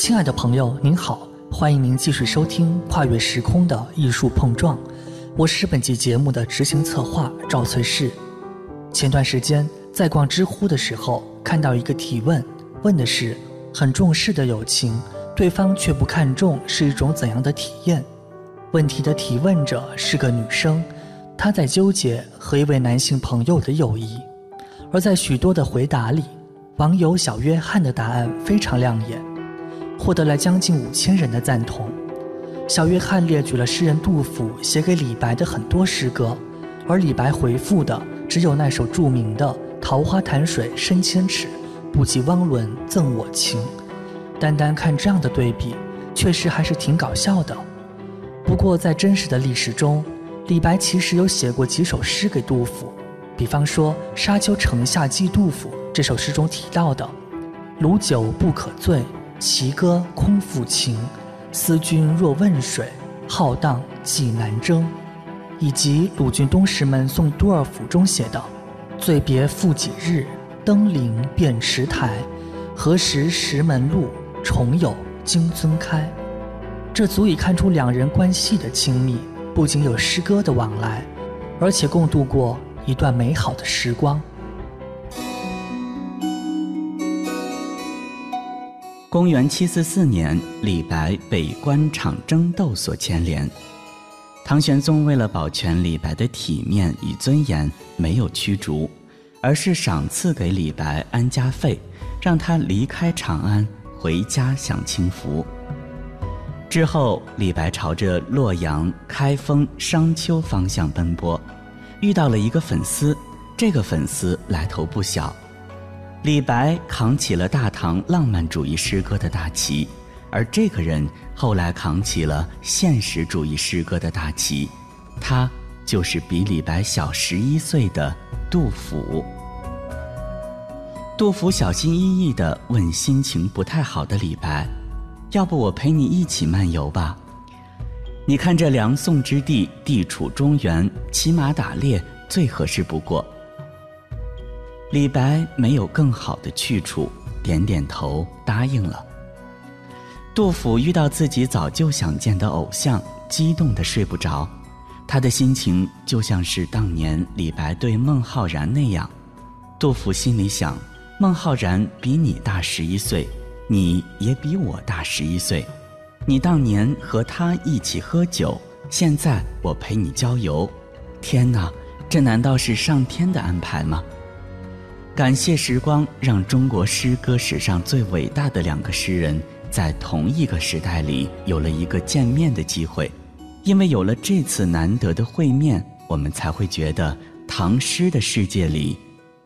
亲爱的朋友，您好，欢迎您继续收听《跨越时空的艺术碰撞》，我是本期节目的执行策划赵翠氏。前段时间在逛知乎的时候，看到一个提问，问的是很重视的友情，对方却不看重，是一种怎样的体验？问题的提问者是个女生，她在纠结和一位男性朋友的友谊，而在许多的回答里，网友小约翰的答案非常亮眼，获得了将近五千人的赞同。小约翰列举了诗人杜甫写给李白的很多诗歌，而李白回复的只有那首著名的“桃花潭水深千尺，不及汪伦赠我情”。单单看这样的对比，确实还是挺搞笑的。不过，在真实的历史中，李白其实有写过几首诗给杜甫，比方说《沙丘城下寄杜甫》这首诗中提到的“鲁酒不可醉，齐歌空负情。思君若问水，浩荡寄南征”，以及鲁郡东石门送杜二府中写的“醉别复几日，登临便池台。何时石门路，重有金樽开。”这足以看出两人关系的亲密，不仅有诗歌的往来，而且共度过一段美好的时光。公元七四四年，李白被官场争斗所牵连，唐玄宗为了保全李白的体面与尊严，没有驱逐，而是赏赐给李白安家费，让他离开长安，回家享清福。之后，李白朝着洛阳、开封、商丘方向奔波，遇到了一个粉丝。这个粉丝来头不小，李白扛起了大唐浪漫主义诗歌的大旗，而这个人后来扛起了现实主义诗歌的大旗，他就是比李白小十一岁的杜甫。杜甫小心翼翼地问心情不太好的李白。要不我陪你一起漫游吧？你看这梁宋之地，地处中原，骑马打猎最合适不过。李白没有更好的去处，点点头答应了。杜甫遇到自己早就想见的偶像，激动的睡不着。他的心情就像是当年李白对孟浩然那样。杜甫心里想：孟浩然比你大十一岁。你也比我大十一岁，你当年和他一起喝酒，现在我陪你郊游，天哪，这难道是上天的安排吗？感谢时光，让中国诗歌史上最伟大的两个诗人在同一个时代里有了一个见面的机会，因为有了这次难得的会面，我们才会觉得唐诗的世界里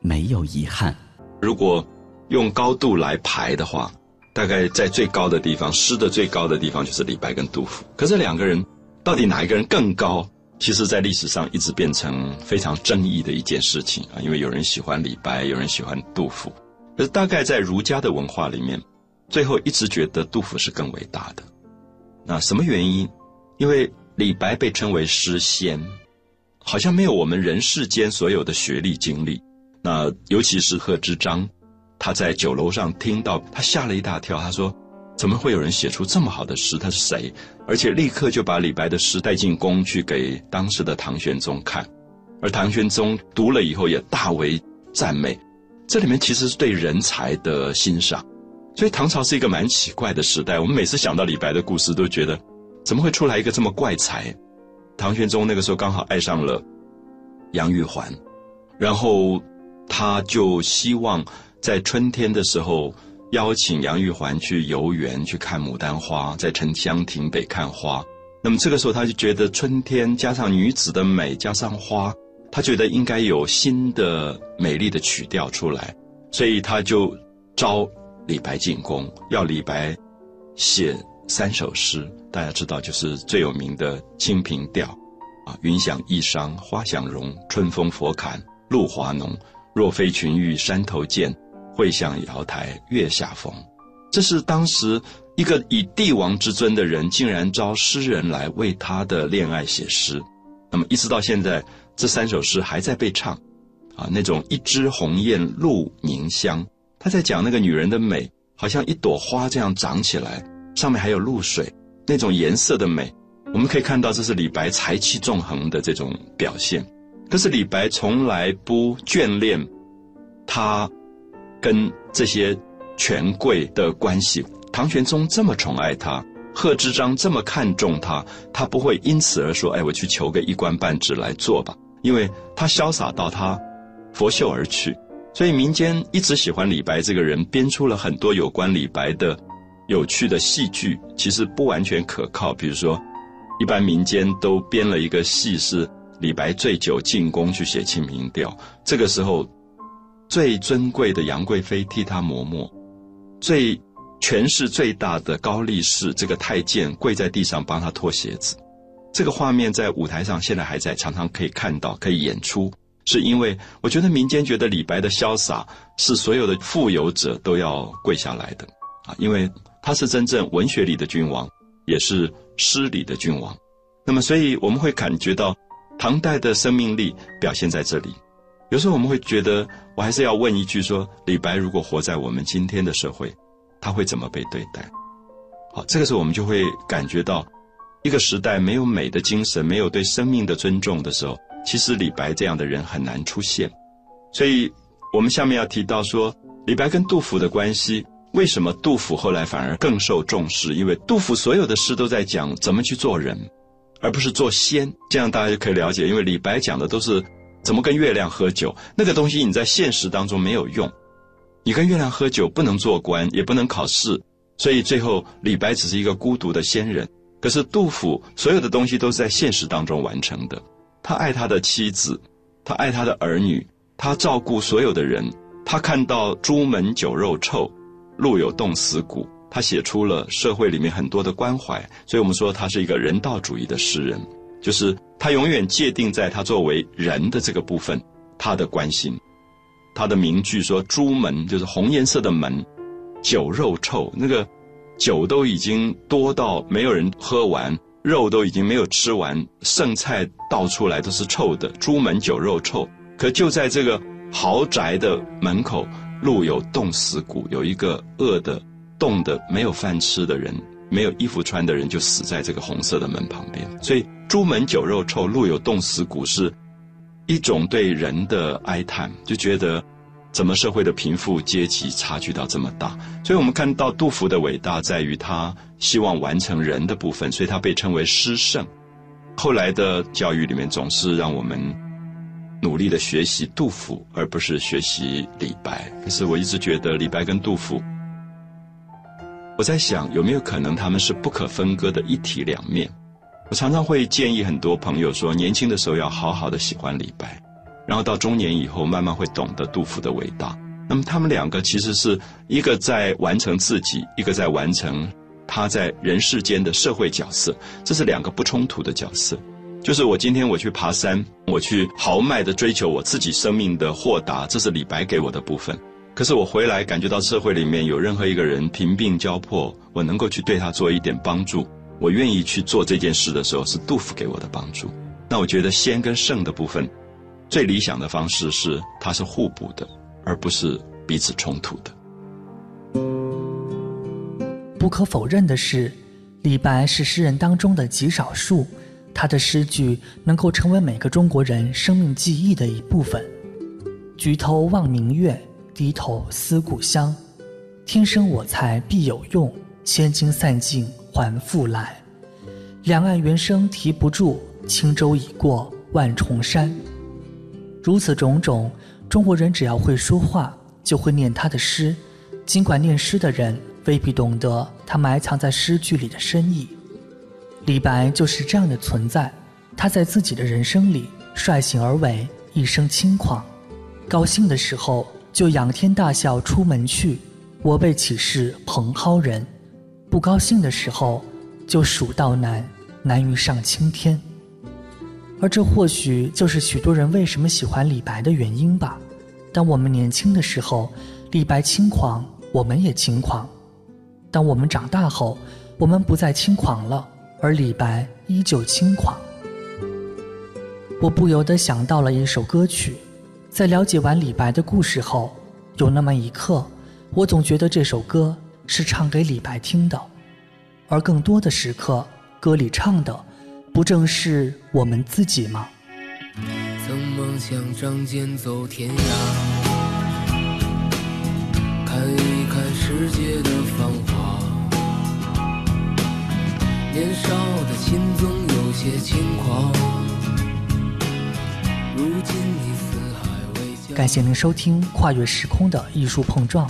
没有遗憾。如果用高度来排的话。大概在最高的地方，诗的最高的地方就是李白跟杜甫。可是两个人到底哪一个人更高？其实，在历史上一直变成非常争议的一件事情啊。因为有人喜欢李白，有人喜欢杜甫。可是大概在儒家的文化里面，最后一直觉得杜甫是更伟大的。那什么原因？因为李白被称为诗仙，好像没有我们人世间所有的学历经历。那尤其是贺知章。他在酒楼上听到，他吓了一大跳。他说：“怎么会有人写出这么好的诗？他是谁？”而且立刻就把李白的诗带进宫去给当时的唐玄宗看。而唐玄宗读了以后也大为赞美。这里面其实是对人才的欣赏。所以唐朝是一个蛮奇怪的时代。我们每次想到李白的故事，都觉得怎么会出来一个这么怪才？唐玄宗那个时候刚好爱上了杨玉环，然后他就希望。在春天的时候，邀请杨玉环去游园去看牡丹花，在沉香亭北看花。那么这个时候，他就觉得春天加上女子的美，加上花，他觉得应该有新的美丽的曲调出来，所以他就招李白进宫，要李白写三首诗。大家知道，就是最有名的《清平调》，啊，云想衣裳花想容，春风拂槛露华浓。若非群玉山头见。会向瑶台月下逢，这是当时一个以帝王之尊的人，竟然招诗人来为他的恋爱写诗。那么一直到现在，这三首诗还在被唱，啊，那种一枝红艳露凝香，他在讲那个女人的美，好像一朵花这样长起来，上面还有露水，那种颜色的美，我们可以看到这是李白才气纵横的这种表现。可是李白从来不眷恋他跟这些权贵的关系。唐玄宗这么宠爱他，贺知章这么看重他，他不会因此而说：“哎，我去求个一官半职来做吧。”因为他潇洒到他拂袖而去。所以民间一直喜欢李白这个人，编出了很多有关李白的有趣的戏剧，其实不完全可靠。比如说，一般民间都编了一个戏是。李白醉酒进宫去写《清平调》，这个时候，最尊贵的杨贵妃替他磨墨，最权势最大的高力士这个太监跪在地上帮他脱鞋子。这个画面在舞台上现在还在，常常可以看到，可以演出。是因为我觉得民间觉得李白的潇洒是所有的富有者都要跪下来的啊，因为他是真正文学里的君王，也是诗里的君王。那么，所以我们会感觉到。唐代的生命力表现在这里，有时候我们会觉得，我还是要问一句：说李白如果活在我们今天的社会，他会怎么被对待？好，这个时候我们就会感觉到，一个时代没有美的精神，没有对生命的尊重的时候，其实李白这样的人很难出现。所以，我们下面要提到说，李白跟杜甫的关系，为什么杜甫后来反而更受重视？因为杜甫所有的诗都在讲怎么去做人。而不是做仙，这样大家就可以了解。因为李白讲的都是怎么跟月亮喝酒，那个东西你在现实当中没有用。你跟月亮喝酒不能做官，也不能考试，所以最后李白只是一个孤独的仙人。可是杜甫所有的东西都是在现实当中完成的。他爱他的妻子，他爱他的儿女，他照顾所有的人。他看到朱门酒肉臭，路有冻死骨。他写出了社会里面很多的关怀，所以我们说他是一个人道主义的诗人，就是他永远界定在他作为人的这个部分，他的关心。他的名句说：“朱门就是红颜色的门，酒肉臭，那个酒都已经多到没有人喝完，肉都已经没有吃完，剩菜倒出来都是臭的。朱门酒肉臭，可就在这个豪宅的门口，路有冻死骨，有一个饿的。”冻的没有饭吃的人，没有衣服穿的人，就死在这个红色的门旁边。所以“朱门酒肉臭，路有冻死骨”是一种对人的哀叹，就觉得怎么社会的贫富阶级差距到这么大。所以我们看到杜甫的伟大在于他希望完成人的部分，所以他被称为诗圣。后来的教育里面总是让我们努力的学习杜甫，而不是学习李白。可是我一直觉得李白跟杜甫。我在想，有没有可能他们是不可分割的一体两面？我常常会建议很多朋友说，年轻的时候要好好的喜欢李白，然后到中年以后，慢慢会懂得杜甫的伟大。那么他们两个其实是一个在完成自己，一个在完成他在人世间的社会角色，这是两个不冲突的角色。就是我今天我去爬山，我去豪迈的追求我自己生命的豁达，这是李白给我的部分。可是我回来感觉到社会里面有任何一个人贫病交迫，我能够去对他做一点帮助，我愿意去做这件事的时候，是杜甫给我的帮助。那我觉得仙跟圣的部分，最理想的方式是它是互补的，而不是彼此冲突的。不可否认的是，李白是诗人当中的极少数，他的诗句能够成为每个中国人生命记忆的一部分。举头望明月。低头思故乡，天生我材必有用，千金散尽还复来。两岸猿声啼不住，轻舟已过万重山。如此种种，中国人只要会说话，就会念他的诗。尽管念诗的人未必懂得他埋藏在诗句里的深意。李白就是这样的存在。他在自己的人生里率性而为，一生轻狂。高兴的时候。就仰天大笑出门去，我辈岂是蓬蒿人？不高兴的时候，就蜀道难，难于上青天。而这或许就是许多人为什么喜欢李白的原因吧。当我们年轻的时候，李白轻狂，我们也轻狂；当我们长大后，我们不再轻狂了，而李白依旧轻狂。我不由得想到了一首歌曲。在了解完李白的故事后，有那么一刻，我总觉得这首歌是唱给李白听的，而更多的时刻，歌里唱的，不正是我们自己吗？曾梦想仗剑走天涯，看一看世界的繁华。年少的心总有些轻狂，如今你。感谢您收听《跨越时空的艺术碰撞》。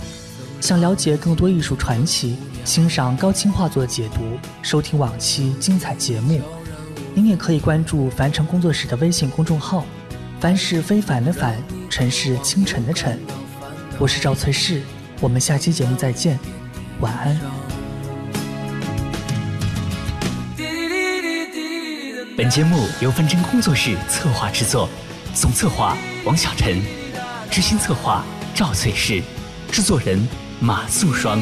想了解更多艺术传奇，欣赏高清画作解读，收听往期精彩节目，您也可以关注凡城工作室的微信公众号。凡是非凡的凡，尘是清晨的晨。我是赵翠氏，我们下期节目再见，晚安。本节目由凡尘工作室策划制作，总策划王小晨，执行策划赵翠氏，制作人。马素双。